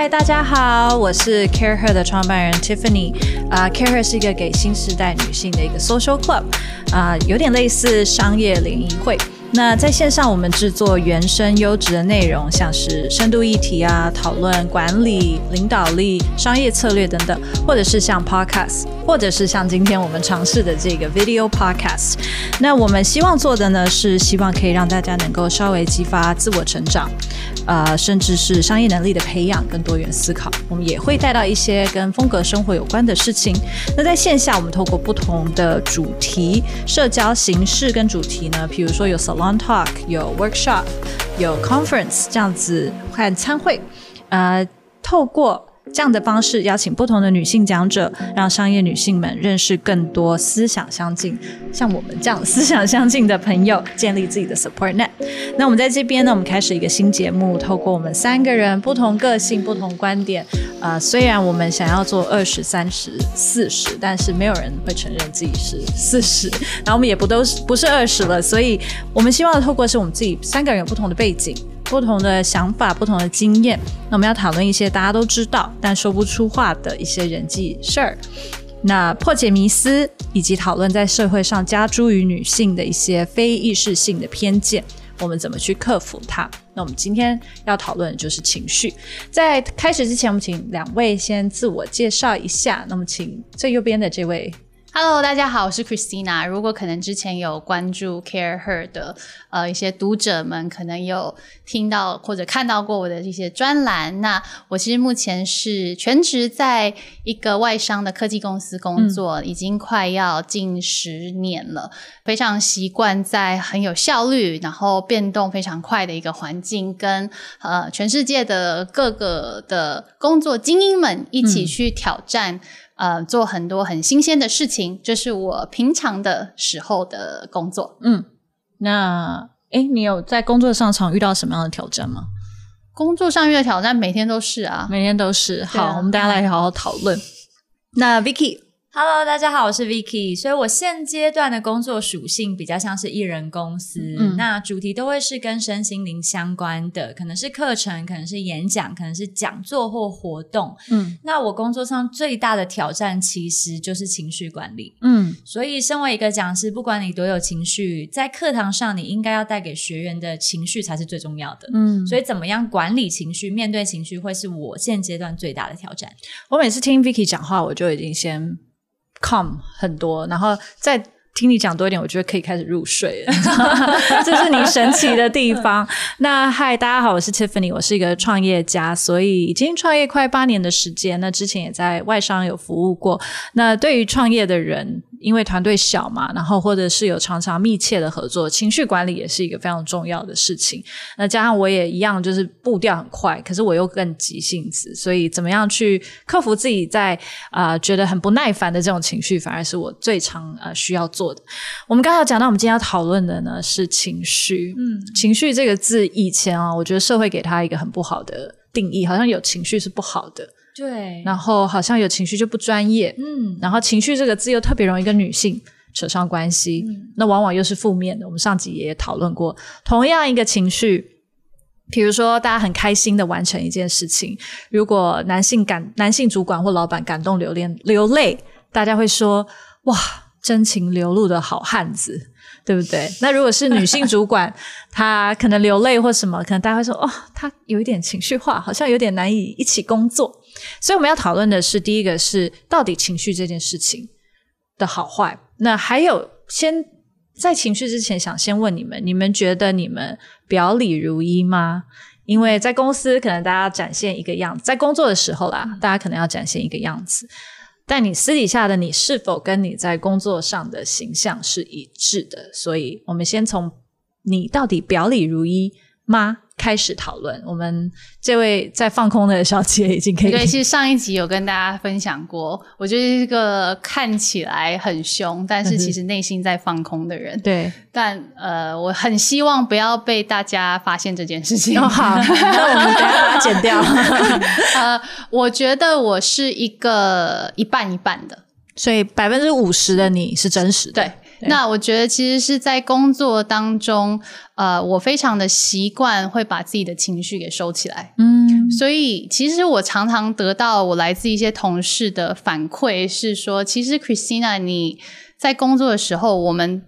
嗨，大家好，我是 Care Her 的创办人 Tiffany。啊，Care Her 是一个给新时代女性的一个 social club，啊，有点类似商业联谊会。那在线上，我们制作原生优质的内容，像是深度议题啊，讨论管理、领导力、商业策略等等，或者是像 podcast，或者是像今天我们尝试的这个 video podcast。那我们希望做的呢，是希望可以让大家能够稍微激发自我成长，呃，甚至是商业能力的培养跟多元思考。我们也会带到一些跟风格生活有关的事情。那在线下，我们透过不同的主题、社交形式跟主题呢，比如说有 Long talk，有 workshop，有 conference 这样子和参会，呃，透过。这样的方式邀请不同的女性讲者，让商业女性们认识更多思想相近、像我们这样思想相近的朋友，建立自己的 support net。那我们在这边呢，我们开始一个新节目，透过我们三个人不同个性、不同观点，呃，虽然我们想要做二十三十四十，但是没有人会承认自己是四十，然后我们也不都是不是二十了，所以我们希望透过是我们自己三个人有不同的背景。不同的想法，不同的经验，那我们要讨论一些大家都知道但说不出话的一些人际事儿，那破解迷思，以及讨论在社会上加诸于女性的一些非意识性的偏见，我们怎么去克服它？那我们今天要讨论的就是情绪。在开始之前，我们请两位先自我介绍一下。那么，请最右边的这位。Hello，大家好，我是 Christina。如果可能之前有关注 Care Her 的呃一些读者们，可能有听到或者看到过我的一些专栏。那我其实目前是全职在一个外商的科技公司工作，已经快要近十年了。非常习惯在很有效率，然后变动非常快的一个环境，跟呃全世界的各个的工作精英们一起去挑战。呃，做很多很新鲜的事情，这是我平常的时候的工作。嗯，那哎，你有在工作上常遇到什么样的挑战吗？工作上遇到挑战，每天都是啊，每天都是。好，我们大家来好好讨论。那 Vicky。Hello，大家好，我是 Vicky。所以我现阶段的工作属性比较像是艺人公司，那主题都会是跟身心灵相关的，可能是课程，可能是演讲，可能是讲座或活动。嗯，那我工作上最大的挑战其实就是情绪管理。嗯，所以身为一个讲师，不管你多有情绪，在课堂上你应该要带给学员的情绪才是最重要的。嗯，所以怎么样管理情绪、面对情绪，会是我现阶段最大的挑战。我每次听 Vicky 讲话，我就已经先。Calm 很多，然后再听你讲多一点，我觉得可以开始入睡了。这是你神奇的地方。那嗨，大家好，我是 Tiffany，我是一个创业家，所以已经创业快八年的时间。那之前也在外商有服务过。那对于创业的人。因为团队小嘛，然后或者是有常常密切的合作，情绪管理也是一个非常重要的事情。那加上我也一样，就是步调很快，可是我又更急性子，所以怎么样去克服自己在啊觉得很不耐烦的这种情绪，反而是我最常呃需要做的。我们刚刚讲到，我们今天要讨论的呢是情绪。嗯，情绪这个字以前啊，我觉得社会给他一个很不好的定义，好像有情绪是不好的。对，然后好像有情绪就不专业，嗯，然后情绪这个字又特别容易跟女性扯上关系，那往往又是负面的。我们上集也讨论过，同样一个情绪，比如说大家很开心的完成一件事情，如果男性感男性主管或老板感动流泪流泪，大家会说哇，真情流露的好汉子。对不对？那如果是女性主管，她可能流泪或什么，可能大家会说哦，她有一点情绪化，好像有点难以一起工作。所以我们要讨论的是，第一个是到底情绪这件事情的好坏。那还有，先在情绪之前，想先问你们：你们觉得你们表里如一吗？因为在公司可能大家展现一个样子，在工作的时候啦，大家可能要展现一个样子。但你私底下的你是否跟你在工作上的形象是一致的？所以我们先从你到底表里如一吗？开始讨论，我们这位在放空的小姐已经可以。对，其实上一集有跟大家分享过，我就是一个看起来很凶，但是其实内心在放空的人。对，但呃，我很希望不要被大家发现这件事情。好，那我们等下把它剪掉。呃，我觉得我是一个一半一半的，所以百分之五十的你是真实的。对。那我觉得其实是在工作当中，呃，我非常的习惯会把自己的情绪给收起来。嗯，所以其实我常常得到我来自一些同事的反馈是说，其实 Christina 你在工作的时候，我们。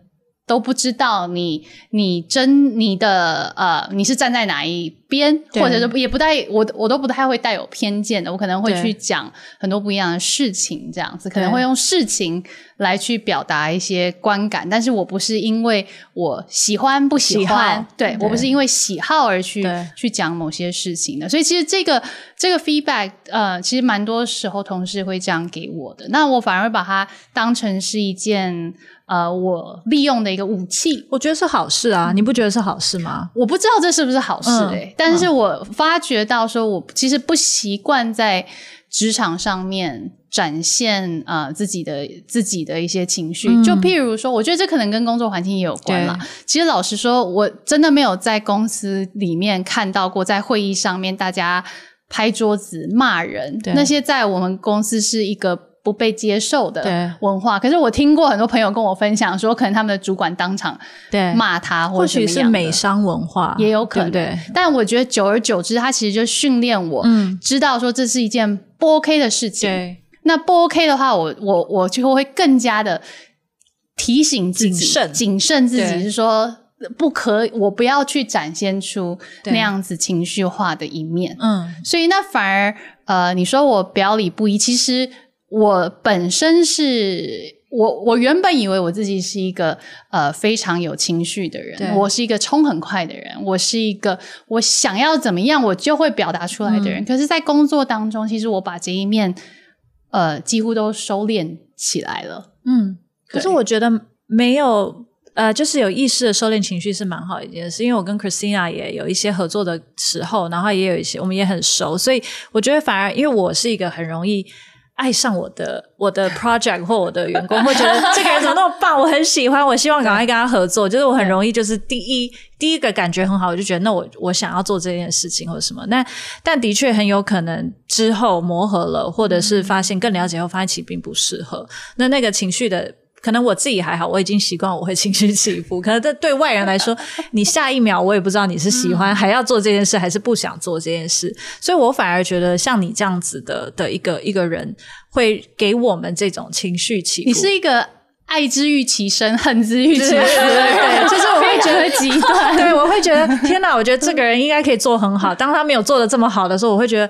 都不知道你你真你的呃你是站在哪一边，或者是也不带我我都不太会带有偏见的，我可能会去讲很多不一样的事情，这样子可能会用事情来去表达一些观感，但是我不是因为我喜欢不喜欢，对我不是因为喜好而去去讲某些事情的，所以其实这个这个 feedback 呃，其实蛮多时候同事会这样给我的，那我反而把它当成是一件。呃，我利用的一个武器，我觉得是好事啊，你不觉得是好事吗？我不知道这是不是好事哎，但是我发觉到说，我其实不习惯在职场上面展现呃自己的自己的一些情绪，就譬如说，我觉得这可能跟工作环境也有关啦。其实老实说，我真的没有在公司里面看到过，在会议上面大家拍桌子骂人，那些在我们公司是一个。不被接受的文化，可是我听过很多朋友跟我分享说，可能他们的主管当场对。骂他，或许是美商文化也有可能。对，但我觉得久而久之，他其实就训练我，知道说这是一件不 OK 的事情。对，那不 OK 的话，我我我就会更加的提醒自己，谨慎。自己，是说不可，我不要去展现出那样子情绪化的一面。嗯，所以那反而呃，你说我表里不一，其实。我本身是我，我原本以为我自己是一个呃非常有情绪的人，我是一个冲很快的人，我是一个我想要怎么样我就会表达出来的人。可是，在工作当中，其实我把这一面呃几乎都收敛起来了。嗯，可是我觉得没有呃，就是有意识的收敛情绪是蛮好一件事。因为我跟 Christina 也有一些合作的时候，然后也有一些我们也很熟，所以我觉得反而因为我是一个很容易。爱上我的我的 project 或我的员工，会觉得这个人怎么那么棒，我很喜欢，我希望赶快跟他合作。就是我很容易就是第一第一个感觉很好，我就觉得那我我想要做这件事情或者什么。那但的确很有可能之后磨合了，或者是发现更了解后，发现其实并不适合。那那个情绪的。可能我自己还好，我已经习惯我会情绪起伏。可能这对外人来说，你下一秒我也不知道你是喜欢还要做这件事，还是不想做这件事。所以我反而觉得像你这样子的的一个一个人，会给我们这种情绪起伏。你是一个爱之欲其生，恨之欲其死，对，就是我会觉得极端。对，我会觉得天哪，我觉得这个人应该可以做很好。当他没有做的这么好的时候，我会觉得。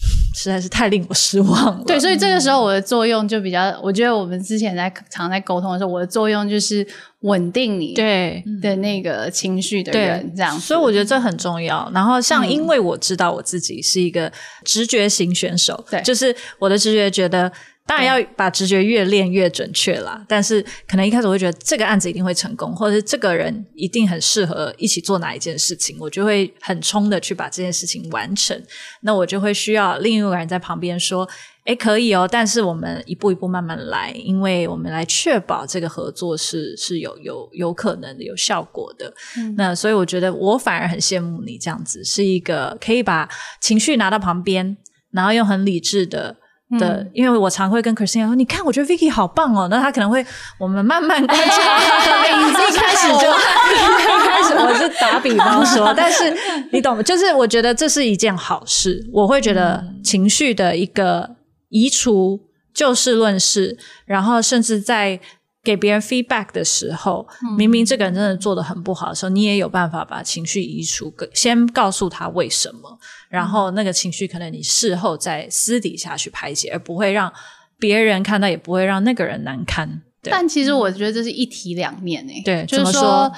实在是太令我失望了。对，所以这个时候我的作用就比较，我觉得我们之前在常在沟通的时候，我的作用就是稳定你对的那个情绪的人，这样。所以我觉得这很重要。然后像，因为我知道我自己是一个直觉型选手，对，就是我的直觉觉得。当然要把直觉越练越准确啦，但是可能一开始我会觉得这个案子一定会成功，或者是这个人一定很适合一起做哪一件事情，我就会很冲的去把这件事情完成。那我就会需要另一个人在旁边说：“哎，可以哦，但是我们一步一步慢慢来，因为我们来确保这个合作是是有有有可能的、有效果的。”那所以我觉得我反而很羡慕你这样子，是一个可以把情绪拿到旁边，然后用很理智的。的，因为我常会跟 Christina 说：“你看，我觉得 Vicky 好棒哦。”那他可能会，我们慢慢观察。一开始就 一开始 我是打比方说，但是你懂，就是我觉得这是一件好事。我会觉得情绪的一个移除，就事论事，然后甚至在。给别人 feedback 的时候，明明这个人真的做的很不好的时候，你也有办法把情绪移除，先告诉他为什么，然后那个情绪可能你事后再私底下去排解，而不会让别人看到，也不会让那个人难堪。但其实我觉得这是一体两面诶，对，就是说，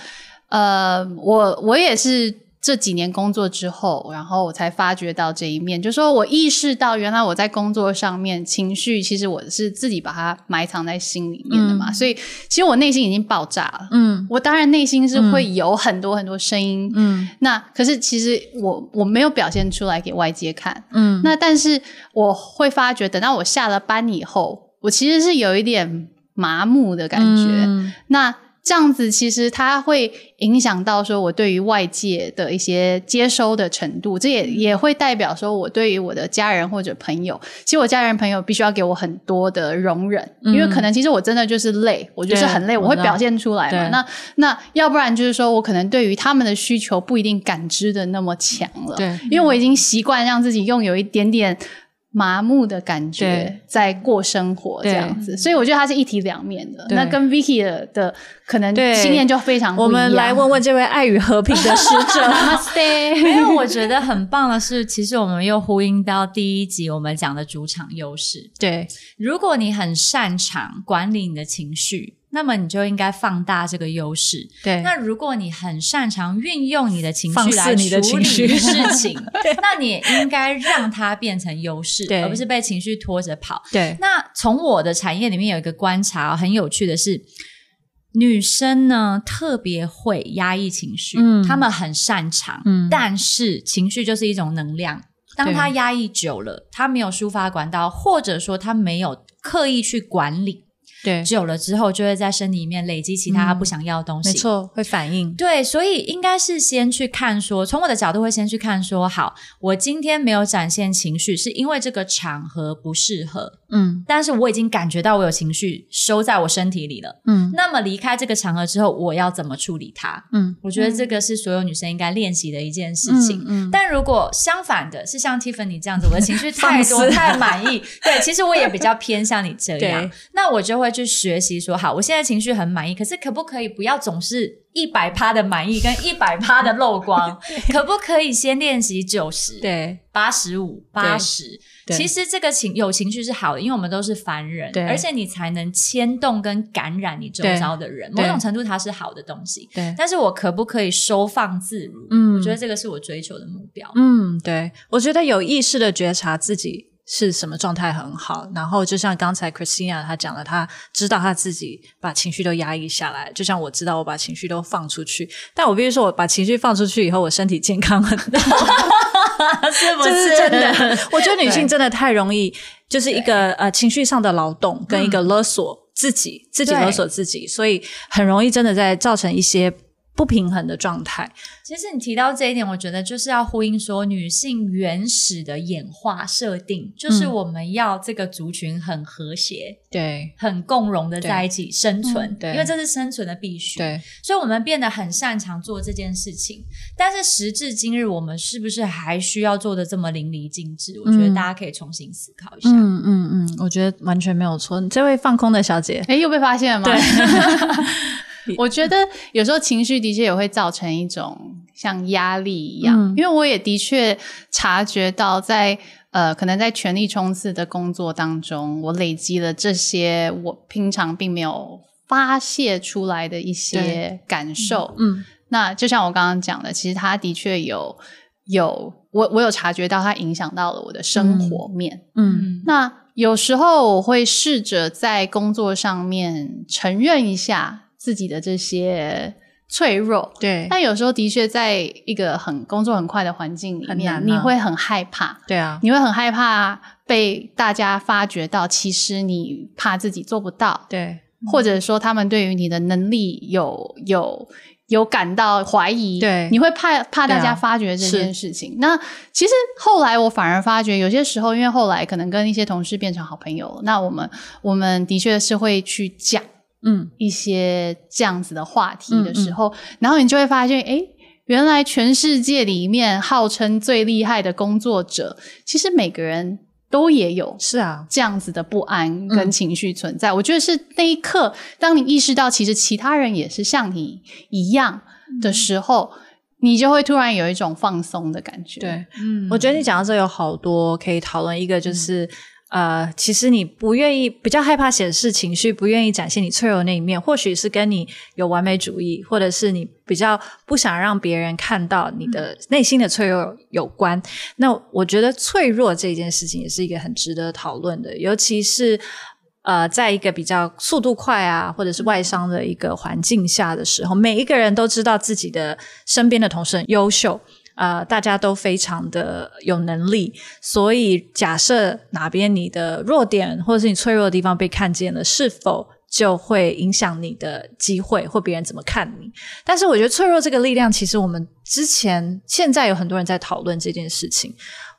呃，我我也是。这几年工作之后，然后我才发觉到这一面，就说我意识到，原来我在工作上面情绪，其实我是自己把它埋藏在心里面的嘛。所以，其实我内心已经爆炸了。嗯，我当然内心是会有很多很多声音。嗯，那可是其实我我没有表现出来给外界看。嗯，那但是我会发觉，等到我下了班以后，我其实是有一点麻木的感觉。那这样子其实它会影响到说我对于外界的一些接收的程度，这也也会代表说我对于我的家人或者朋友，其实我家人朋友必须要给我很多的容忍，因为可能其实我真的就是累，我就是很累，我会表现出来嘛。那那要不然就是说我可能对于他们的需求不一定感知的那么强了，对，因为我已经习惯让自己用有一点点。麻木的感觉在过生活这样子，所以我觉得它是一体两面的。那跟 Vicky 的可能经验就非常不一样。我们来问问这位爱与和平的使者。没有，我觉得很棒的是，其实我们又呼应到第一集我们讲的主场优势。对，如果你很擅长管理你的情绪。那么你就应该放大这个优势。对，那如果你很擅长运用你的情绪来处理事情，那你也应该让它变成优势，而不是被情绪拖着跑。对。那从我的产业里面有一个观察，很有趣的是，女生呢特别会压抑情绪，嗯，她们很擅长，嗯，但是情绪就是一种能量，当她压抑久了，她没有抒发管道，或者说她没有刻意去管理。对，久了之后就会在身体里面累积其他不想要的东西，没错，会反应。对，所以应该是先去看说，从我的角度会先去看说，好，我今天没有展现情绪，是因为这个场合不适合。嗯，但是我已经感觉到我有情绪收在我身体里了。嗯，那么离开这个场合之后，我要怎么处理它？嗯，我觉得这个是所有女生应该练习的一件事情。嗯，但如果相反的是像 Tiffany 这样子，我的情绪太多 太满意，对，其实我也比较偏向你这样，那我就会去学习说，好，我现在情绪很满意，可是可不可以不要总是一百趴的满意跟一百趴的漏光？可不可以先练习九十？对，八十五，八十。其实这个情有情绪是好的，因为我们都是凡人，而且你才能牵动跟感染你周遭的人，某种程度它是好的东西。对，但是我可不可以收放自如？嗯，我觉得这个是我追求的目标。嗯，对，我觉得有意识的觉察自己是什么状态很好。然后就像刚才 Christina 她讲的，她知道她自己把情绪都压抑下来，就像我知道我把情绪都放出去。但我必须说，我把情绪放出去以后，我身体健康很多。是不是真的？我觉得女性真的太容易，就是一个呃情绪上的劳动跟一个勒索自己，自己勒索自己，所以很容易真的在造成一些。不平衡的状态。其实你提到这一点，我觉得就是要呼应说，女性原始的演化设定，就是我们要这个族群很和谐，对，很共荣的在一起生存，对，因为这是生存的必须，对。所以，我们变得很擅长做这件事情。但是，时至今日，我们是不是还需要做的这么淋漓尽致？我觉得大家可以重新思考一下。嗯嗯嗯，我觉得完全没有错。这位放空的小姐，哎，又被发现了吗？对。我觉得有时候情绪的确也会造成一种像压力一样，因为我也的确察觉到，在呃，可能在全力冲刺的工作当中，我累积了这些我平常并没有发泄出来的一些感受。嗯，那就像我刚刚讲的，其实他的确有有我我有察觉到，它影响到了我的生活面。嗯，那有时候我会试着在工作上面承认一下。自己的这些脆弱，对，但有时候的确在一个很工作很快的环境里面，你会很害怕，对啊，你会很害怕被大家发觉到，其实你怕自己做不到，对，或者说他们对于你的能力有有有感到怀疑，对，你会怕怕大家发觉这件事情。那其实后来我反而发觉，有些时候因为后来可能跟一些同事变成好朋友了，那我们我们的确是会去讲。嗯，一些这样子的话题的时候，然后你就会发现，哎，原来全世界里面号称最厉害的工作者，其实每个人都也有是啊这样子的不安跟情绪存在。我觉得是那一刻，当你意识到其实其他人也是像你一样的时候，你就会突然有一种放松的感觉。对，嗯，我觉得你讲到这有好多可以讨论，一个就是。呃，其实你不愿意，比较害怕显示情绪，不愿意展现你脆弱那一面，或许是跟你有完美主义，或者是你比较不想让别人看到你的内心的脆弱有关。那我觉得脆弱这件事情也是一个很值得讨论的，尤其是呃，在一个比较速度快啊，或者是外商的一个环境下的时候，每一个人都知道自己的身边的同事很优秀。呃，大家都非常的有能力，所以假设哪边你的弱点或者是你脆弱的地方被看见了，是否就会影响你的机会或别人怎么看你。但是我觉得脆弱这个力量，其实我们之前、现在有很多人在讨论这件事情。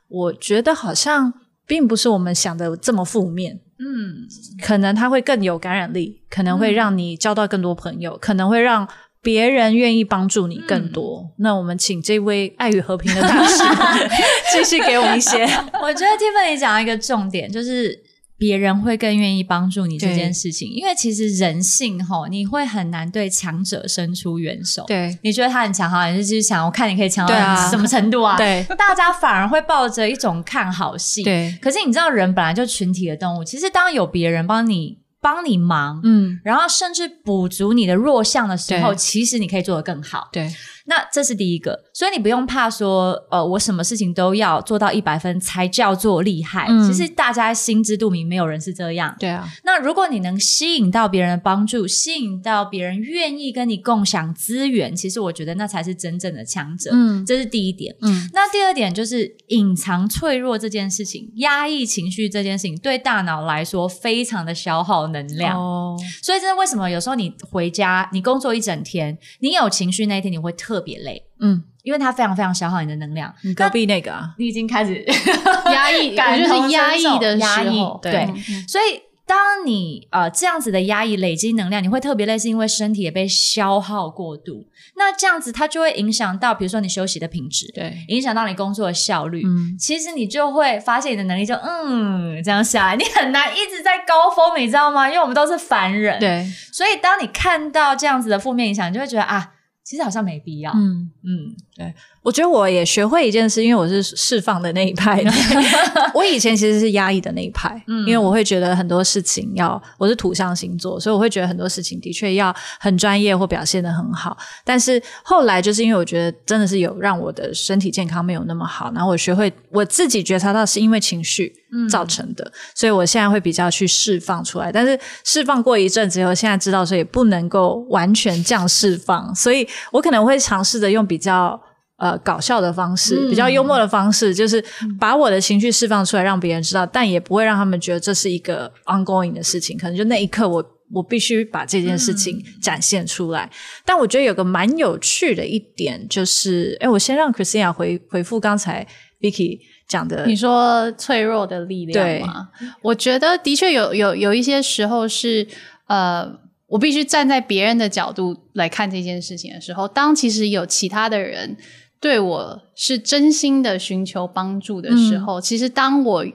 我觉得好像并不是我们想的这么负面。嗯，可能它会更有感染力，可能会让你交到更多朋友，可能会让别人愿意帮助你更多。那我们请这位爱与和平的大师 继续给我们一些。我觉得 Tiffany 讲到一个重点，就是。别人会更愿意帮助你这件事情，因为其实人性吼，你会很难对强者伸出援手。对，你觉得他很强，好，你就继续想，我看你可以强到什么程度啊？对，大家反而会抱着一种看好戏。对，可是你知道，人本来就群体的动物，其实当有别人帮你帮你忙，嗯，然后甚至补足你的弱项的时候，其实你可以做得更好。对。那这是第一个，所以你不用怕说，呃，我什么事情都要做到一百分才叫做厉害。其实大家心知肚明，没有人是这样。对啊。那如果你能吸引到别人的帮助，吸引到别人愿意跟你共享资源，其实我觉得那才是真正的强者。嗯，这是第一点。嗯，那第二点就是隐藏脆弱这件事情，压抑情绪这件事情，对大脑来说非常的消耗能量。哦。所以这是为什么有时候你回家，你工作一整天，你有情绪那一天，你会特。特别累，嗯，因为它非常非常消耗你的能量。你隔壁那个啊，你已经开始 压抑，我就是压抑的压抑，对。所以当你呃这样子的压抑累积能量，你会特别累，是因为身体也被消耗过度。那这样子它就会影响到，比如说你休息的品质，对，影响到你工作的效率。嗯，其实你就会发现你的能力就嗯这样下来，你很难一直在高峰，你知道吗？因为我们都是凡人，对。所以当你看到这样子的负面影响，你就会觉得啊。其实好像没必要。嗯嗯，对，我觉得我也学会一件事，因为我是释放的那一派。我以前其实是压抑的那一派，因为我会觉得很多事情要，我是土象星座，所以我会觉得很多事情的确要很专业或表现的很好。但是后来就是因为我觉得真的是有让我的身体健康没有那么好，然后我学会我自己觉察到是因为情绪造成的，所以我现在会比较去释放出来。但是释放过一阵子以后，现在知道说也不能够完全这样释放，所以。我可能会尝试着用比较呃搞笑的方式，比较幽默的方式，就是把我的情绪释放出来，让别人知道，但也不会让他们觉得这是一个 ongoing 的事情。可能就那一刻，我我必须把这件事情展现出来。但我觉得有个蛮有趣的一点，就是哎，我先让 Christina 回回复刚才 Vicky 讲的，你说脆弱的力量吗？我觉得的确有有有一些时候是呃。我必须站在别人的角度来看这件事情的时候，当其实有其他的人对我是真心的寻求帮助的时候，其实当我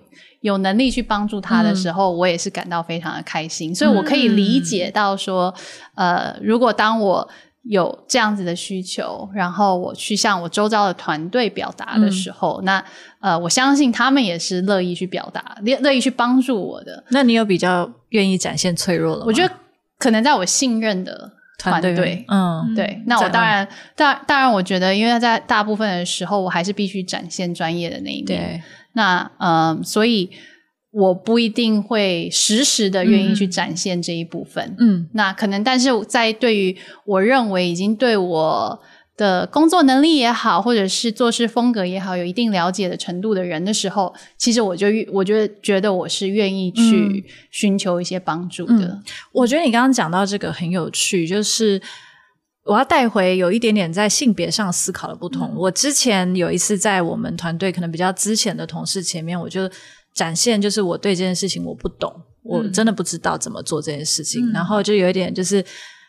有能力去帮助他的时候，我也是感到非常的开心。所以我可以理解到说，呃，如果当我有这样子的需求，然后我去向我周遭的团队表达的时候，那呃，我相信他们也是乐意去表达、乐乐意去帮助我的。那你有比较愿意展现脆弱了吗？我觉得。可能在我信任的团队，嗯，对，那我当然，当当然，我觉得，因为在大部分的时候，我还是必须展现专业的那一面。那嗯，所以我不一定会实时的愿意去展现这一部分。嗯，那可能，但是在对于我认为已经对我。的工作能力也好，或者是做事风格也好，有一定了解的程度的人的时候，其实我就我觉得觉得我是愿意去寻求一些帮助的。我觉得你刚刚讲到这个很有趣，就是我要带回有一点点在性别上思考的不同。我之前有一次在我们团队可能比较之前的同事前面，我就展现就是我对这件事情我不懂，我真的不知道怎么做这件事情，然后就有一点就是。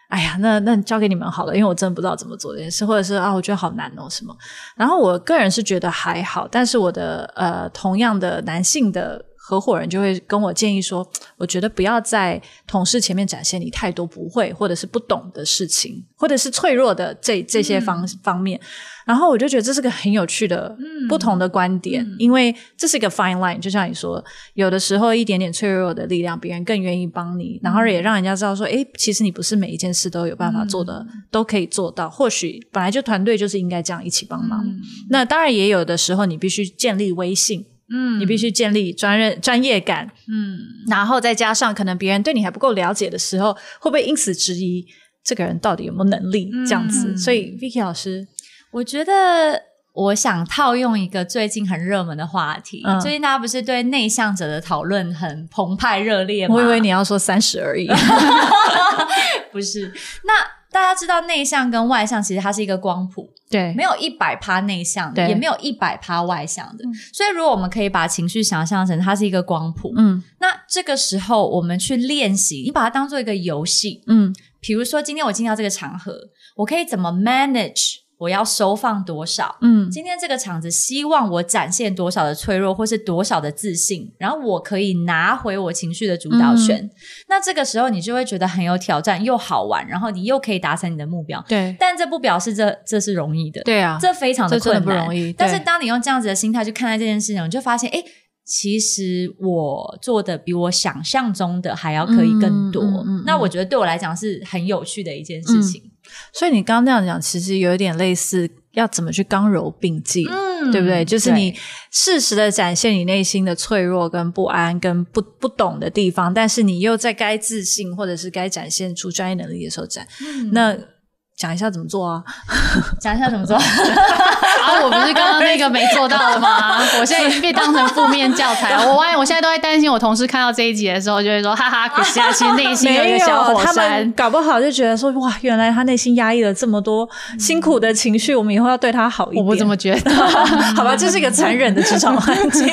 哎呀，那那交给你们好了，因为我真的不知道怎么做这件事，或者是啊，我觉得好难哦，什么？然后我个人是觉得还好，但是我的呃，同样的男性的。合伙人就会跟我建议说：“我觉得不要在同事前面展现你太多不会或者是不懂的事情，或者是脆弱的这这些方方面。”然后我就觉得这是个很有趣的不同的观点，因为这是一个 fine line。就像你说，有的时候一点点脆弱的力量，别人更愿意帮你，然后也让人家知道说：“哎，其实你不是每一件事都有办法做的，都可以做到。或许本来就团队就是应该这样一起帮忙。那当然也有的时候，你必须建立威信。”嗯，你必须建立专任专业感，嗯，然后再加上可能别人对你还不够了解的时候，会不会因此质疑这个人到底有没有能力这样子？所以 Vicky 老师，我觉得我想套用一个最近很热门的话题，嗯最近大家不是对内向者的讨论很澎湃热烈吗？我以为你要说三十而已。不是。那大家知道内向跟外向其实它是一个光谱，对没有一百趴内向的，也没有一百趴外向的。所以如果我们可以把情绪想象成它是一个光谱，嗯那这个时候我们去练习，你把它当做一个游戏。嗯比如说今天我进到这个场合，我可以怎么 manage？我要收放多少？嗯今天这个场子希望我展现多少的脆弱，或是多少的自信，然后我可以拿回我情绪的主导权。嗯那这个时候你就会觉得很有挑战，又好玩，然后你又可以达成你的目标。对但这不表示这这是容易的，对啊，这非常的困难，不容易但是当你用这样子的心态去看待这件事情，你就发现，哎，其实我做的比我想象中的还要可以更多。嗯嗯嗯嗯那我觉得对我来讲是很有趣的一件事情。所以你刚刚那样讲，其实有一点类似要怎么去刚柔并济，嗯对不对？就是你适时的展现你内心的脆弱、跟不安、跟不不懂的地方，但是你又在该自信或者是该展现出专业能力的时候展。嗯那讲一下怎么做啊？讲一下怎么做。啊，我不是刚刚那个没做到了吗？我现在已经被当成负面教材了。我发现我现在都在担心，我同事看到这一集的时候，就会说：“哈哈，可惜啊，其实内心有一个小火他们山。搞不好就觉得说哇，原来他内心压抑了这么多辛苦的情绪，我们以后要对他好一”点。我不这么觉得。好吧，这是一个残忍的职场环境。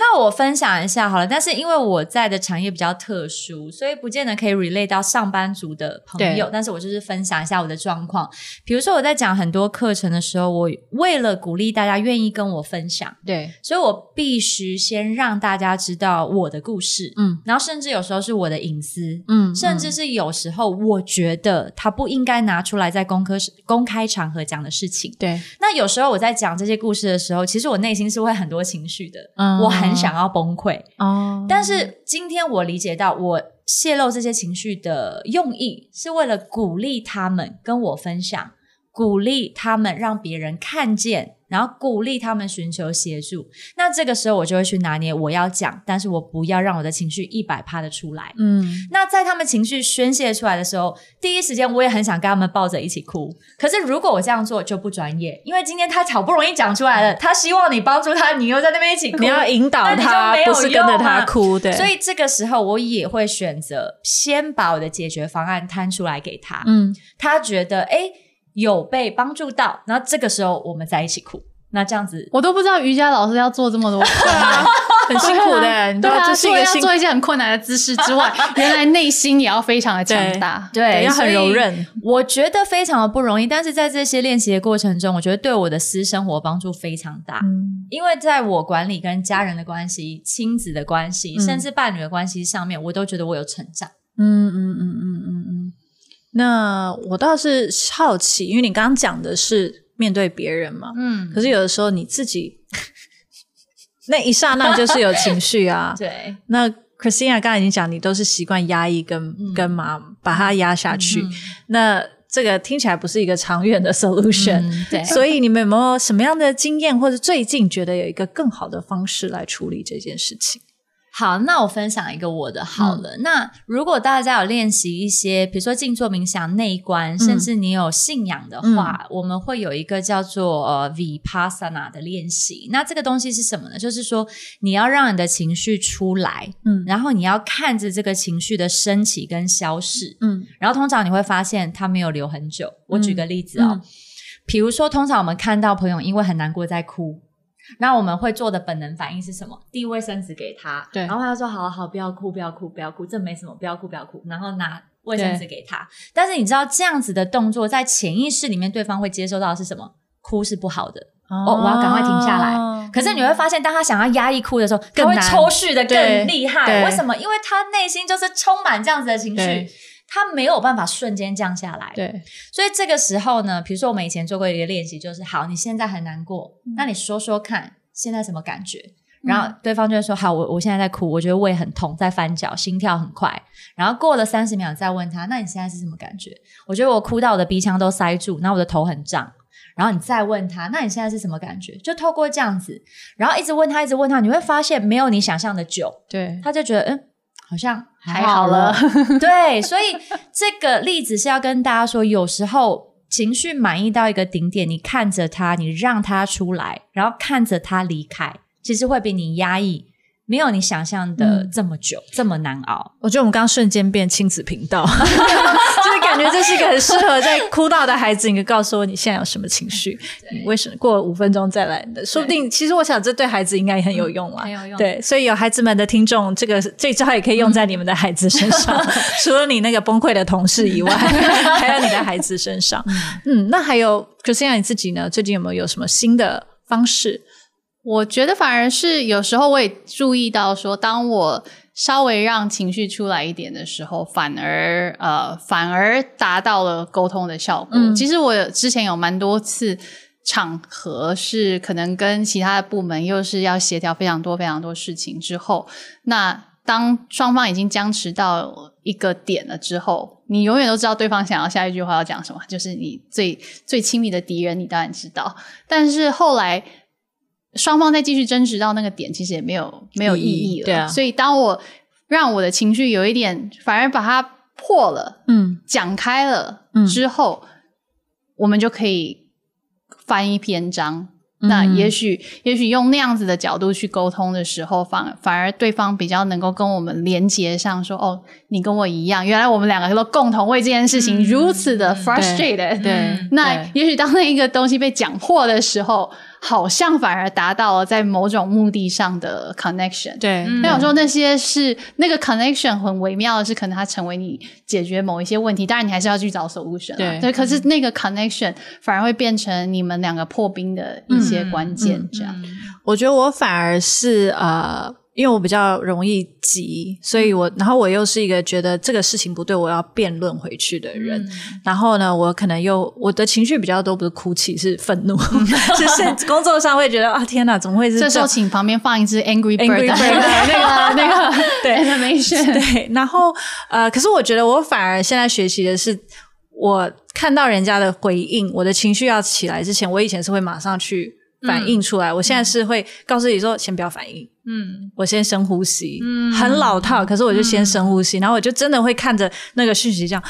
那我分享一下好了，但是因为我在的产业比较特殊，所以不见得可以 relate 到上班族的朋友。但是我就是分享一下我的状况。比如说我在讲很多课程的时候，我为了鼓励大家愿意跟我分享，对，所以我必须先让大家知道我的故事，嗯然后甚至有时候是我的隐私，嗯甚至是有时候我觉得他不应该拿出来在公科公开场合讲的事情。对，那有时候我在讲这些故事的时候，其实我内心是会很多情绪的，嗯我很想要崩溃。哦，但是今天我理解到，我泄露这些情绪的用意是为了鼓励他们跟我分享，鼓励他们让别人看见，然后鼓励他们寻求协助。那这个时候我就会去拿捏我要讲，但是我不要让我的情绪一百趴的出来。嗯那在他们情绪宣泄出来的时候，第一时间我也很想跟他们抱着一起哭。可是如果我这样做就不专业，因为今天他好不容易讲出来了，他希望你帮助他，你又在那边一起哭，你要引导他不是跟着他哭，对，所以这个时候我也会选择先把我的解决方案摊出来给他，嗯他觉得诶有被帮助到，然后这个时候我们在一起哭。那这样子，我都不知道瑜伽老师要做这么多，对啊，很辛苦的，你知对啊，是除了要做一些 很困难的姿势之外，原来内心也要非常的强大。对要很柔韧我觉得非常的不容易。但是在这些练习的过程中，我觉得对我的私生活帮助非常大。嗯因为在我管理跟家人的关系、亲子的关系，嗯甚至伴侣的关系上面，我都觉得我有成长。嗯嗯嗯嗯嗯嗯。那我倒是好奇，因为你刚刚讲的是面对别人嘛，嗯，可是有的时候你自己那一刹那就是有情绪啊。对，那 Christina 刚才已经讲，你都是习惯压抑跟、跟麻把它压下去，嗯那这个听起来不是一个长远的 solution。嗯对。所以你们有没有什么样的经验，或者最近觉得有一个更好的方式来处理这件事情？好，那我分享一个我的好了。那如果大家有练习一些，比如说静坐冥想、内观，甚至你有信仰的话，我们会有一个叫做呃 vipassana 的练习。那这个东西是什么呢？就是说你要让你的情绪出来，嗯然后你要看着这个情绪的升起跟消逝，嗯然后通常你会发现它没有留很久。我举个例子哦，嗯比如说通常我们看到朋友因为很难过在哭。那我们会做的本能反应是什么？递卫生纸给他，对然后他说：“好好，不要哭，不要哭，不要哭，这没什么，不要哭，不要哭。”然后拿卫生纸给他。但是你知道这样子的动作，在潜意识里面，对方会接收到的是什么？哭是不好的。哦我要赶快停下来哦可是你会发现，当他想要压抑哭的时候，他会抽蓄的更厉害。对为什么？因为他内心就是充满这样子的情绪对，他没有办法瞬间降下来。对，所以这个时候呢，比如说我们以前做过一个练习，就是好，你现在很难过，那你说说看，现在什么感觉？然后对方就会说：“好，我我现在在哭，我觉得胃很痛，在翻脚，心跳很快。”然后过了三十秒，再问他：“那你现在是什么感觉？”我觉得我哭到我的鼻腔都塞住，然后我的头很胀。然后你再问他：“那你现在是什么感觉？”就透过这样子，然后一直问他，一直问他，你会发现没有你想象的久，对，他就觉得嗯，好像还还好好了。对，所以这个例子是要跟大家说，有时候情绪满意到一个顶点，你看着他，你让他出来，然后看着他离开，其实会比你压抑没有你想象的这么久，这么难熬。我觉得我们刚刚瞬间变亲子频道，就 是感觉这是一个很适合在哭闹的孩子，你可以告诉我你现在有什么情绪，你为什么过五分钟再来的？说不定，其实我想这对孩子应该也很有用啊，很有用对，所以有孩子们的听众，这个这招也可以用在你们的孩子身上，除了你那个崩溃的同事以外，还有你的孩子身上。嗯，那还有 Christina 你自己呢？最近有没有有什么新的方式？我觉得反而是有时候我也注意到说，当我稍微让情绪出来一点的时候，反而呃反而达到了沟通的效果。嗯其实我之前有蛮多次场合是可能跟其他的部门又是要协调非常多非常多事情之后，那当双方已经僵持到一个点了之后，你永远都知道对方想要下一句话要讲什么，就是你最最亲密的敌人，你当然知道。但是后来双方再继续争执到那个点，其实也没有没有意义了。对啊所以当我让我的情绪有一点，反而把它破了，嗯讲开了嗯之后，我们就可以翻一篇章。嗯那也许，也许用那样子的角度去沟通的时候，反反而对方比较能够跟我们连接上，说：“哦，你跟我一样，原来我们两个都共同为这件事情如此的 frustrated。对，那也许当那一个东西被讲破的时候，好像反而达到了在某种目的上的 connection。对，那有时候那些是那个 connection 很微妙的是，可能它成为你解决某一些问题，当然你还是要去找 solution 啊。对可是那个 connection 反而会变成你们两个破冰的一些关键，这样。我觉得我反而是呃，因为我比较容易急，所以我然后我又是一个觉得这个事情不对，我要辩论回去的人。然后呢，我可能又我的情绪比较多，不是哭泣，是愤怒，就 是 工作上会觉得啊，天哪，怎么会是这时候样请旁边放一只 Angry Bird 那个那个对。animation，对，然后呃，可是我觉得我反而现在学习的是，我看到人家的回应，我的情绪要起来之前，我以前是会马上去反应出来，我现在是会告诉自己说，先不要反应。嗯，我先深呼吸，很老套，可是我就先深呼吸，然后我就真的会看着那个讯息这样。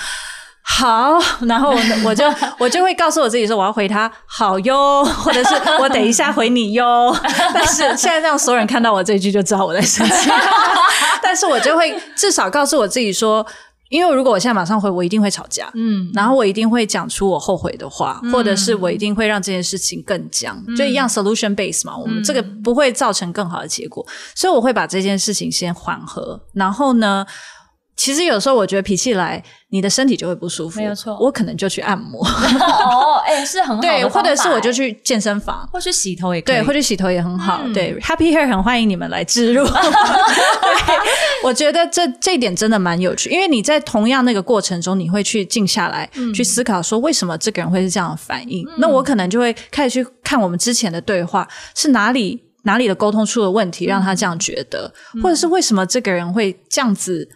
好，然后我我就 我就会告诉我自己说我要回他好哟，或者是我等一下回你哟。但是现在让所有人看到我这一句就知道我在生气，但是我就会至少告诉我自己说，因为如果我现在马上回，我一定会吵架，嗯，然后我一定会讲出我后悔的话，或者是我一定会让这件事情更僵，就一样 solution base 嘛，我们这个不会造成更好的结果，所以我会把这件事情先缓和，然后呢。其实有时候我觉得脾气来，你的身体就会不舒服。没有错我可能就去按摩，哦，哎，是很好的对，或者是我就去健身房，或去洗头也可以，对，或去洗头也很好。嗯对，Happy Hair 很欢迎你们来植入。对，我觉得这这一点真的蛮有趣，因为你在同样那个过程中，你会去静下来，去思考说为什么这个人会是这样的反应。那我可能就会开始去看我们之前的对话是哪里哪里的沟通出了问题，让他这样觉得，或者是为什么这个人会这样子。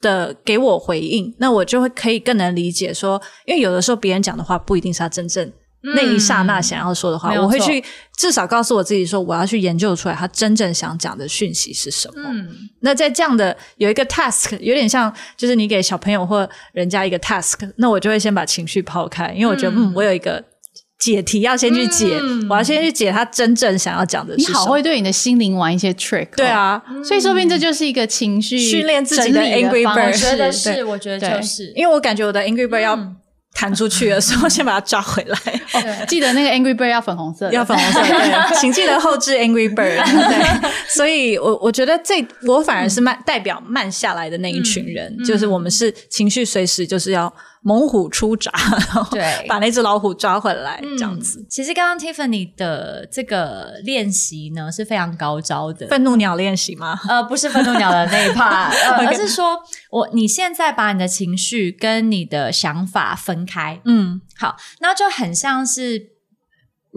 的给我回应，那我就会可以更能理解说，因为有的时候别人讲的话不一定是他真正那一刹那想要说的话，我会去至少告诉我自己说，我要去研究出来他真正想讲的讯息是什么。嗯，那在这样的有一个 task，有点像就是你给小朋友或人家一个 task，那我就会先把情绪抛开，因为我觉得嗯我有一个解题要先去解，我要先去解他真正想要讲的是你什么。好会对你的心灵玩一些 trick，哦对，啊，所以说不定这就是一个情绪训练自己的整理 Angry 方 Bird 我式觉得是，我觉得就是，因为我感觉我的 Angry Bird 要弹出去了，所以我先把它抓回来。记得那个 Angry Bird 要粉红色，要粉红色，对，请记得后置 Angry Bird。对，所以我我觉得这我反而是慢代表慢下来的那一群人，就是我们是情绪随时就是要猛虎出闸，然后对把那只老虎抓回来，这样子。其实刚刚 Tiffany 的这个练习呢是非常高招的，愤怒鸟练习吗？呃，不是愤怒鸟的那一 part，呃、而是说我你现在把你的情绪跟你的想法分开，嗯好，那就很像是。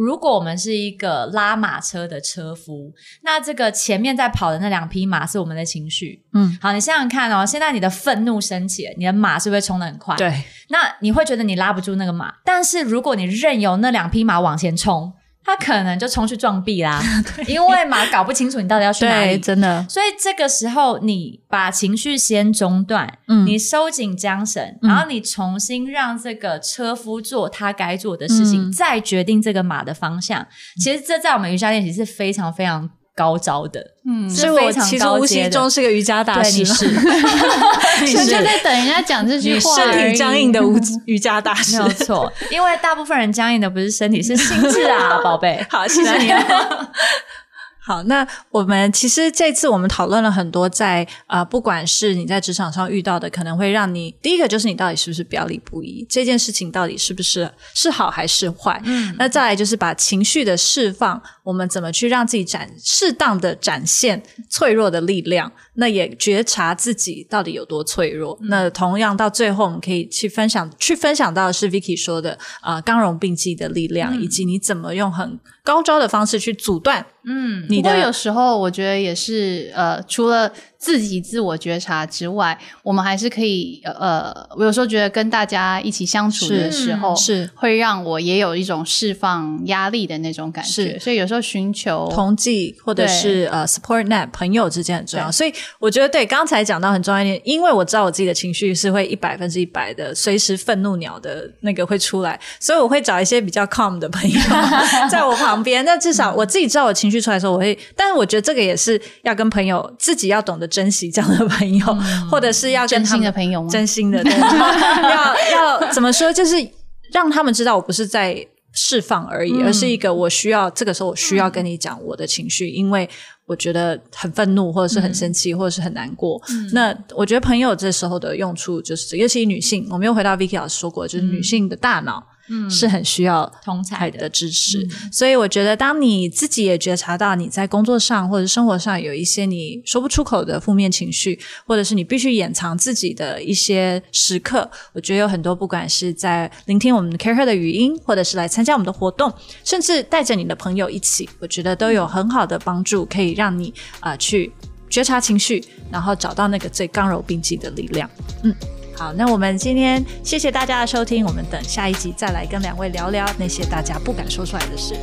如果我们是一个拉马车的车夫，那这个前面在跑的那两匹马是我们的情绪。嗯，好，你想想看哦，现在你的愤怒升起了，你的马是不是冲得很快？，对，那你会觉得你拉不住那个马，但是如果你任由那两匹马往前冲，他可能就冲去撞壁啦，因为马搞不清楚你到底要去哪里，真的。所以这个时候，你把情绪先中断，嗯，你收紧缰绳，然后你重新让这个车夫做他该做的事情，再决定这个马的方向。其实这在我们瑜伽练习是非常非常。高招的，嗯，所以我其实无形中是个瑜伽大师，是，你是。在等人家讲这句话，身体僵硬的无瑜伽大师，没有错，因为大部分人僵硬的不是身体，是心智啊，宝贝。好，谢谢你。好，那我们其实这次我们讨论了很多，在啊，不管是你在职场上遇到的，可能会让你第一个就是你到底是不是表里不一，这件事情到底是不是是好还是坏？嗯，那再来就是把情绪的释放，我们怎么去让自己展适当的展现脆弱的力量？那也觉察自己到底有多脆弱。那同样到最后，我们可以去分享，去分享到是 Vicky 说的啊，刚柔并济的力量，以及你怎么用很高招的方式去阻断。嗯，不过有时候我觉得也是，呃，除了。自己自我觉察之外，我们还是可以呃，我有时候觉得跟大家一起相处的时候，是会让我也有一种释放压力的那种感觉。所以有时候寻求同济或者是呃 support net 朋友之间很重要。所以我觉得对刚才讲到很重要一点，因为我知道我自己的情绪是会一百分之一百的随时愤怒鸟的那个会出来，所以我会找一些比较 calm 的朋友 在我旁边。那至少我自己知道我情绪出来的时候，我会。但是我觉得这个也是要跟朋友自己要懂得。珍惜这样的朋友，或者是要真心的朋友吗？真心的，要要怎么说？就是让他们知道我不是在释放而已，而是一个我需要这个时候我需要跟你讲我的情绪，因为我觉得很愤怒，或者是很生气，或者是很难过。那我觉得朋友这时候的用处就是，尤其女性，我们又回到 Vicky 老师说过，就是女性的大脑。是很需要同才的支持，所以我觉得，当你自己也觉察到你在工作上或者生活上有一些你说不出口的负面情绪，或者是你必须掩藏自己的一些时刻，我觉得有很多，不管是在聆听我们的 Care Her 的语音，或者是来参加我们的活动，甚至带着你的朋友一起，我觉得都有很好的帮助，可以让你啊去觉察情绪，然后找到那个最刚柔并济的力量。嗯。好，那我们今天谢谢大家的收听，我们等下一集再来跟两位聊聊那些大家不敢说出来的事。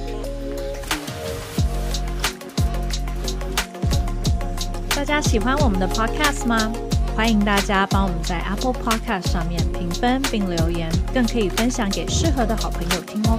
大家喜欢我们的 Podcast 吗？欢迎大家帮我们在 Apple Podcast 上面评分并留言，更可以分享给适合的好朋友听哦。